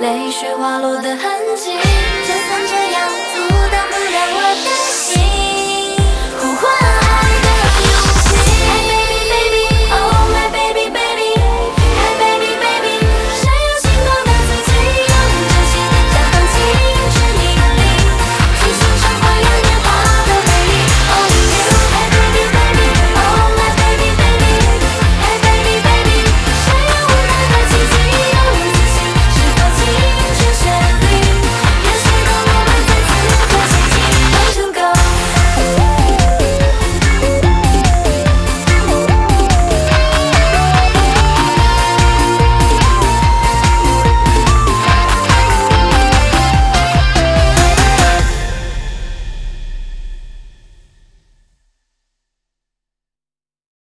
泪水滑落的痕迹就算这样阻挡不了我的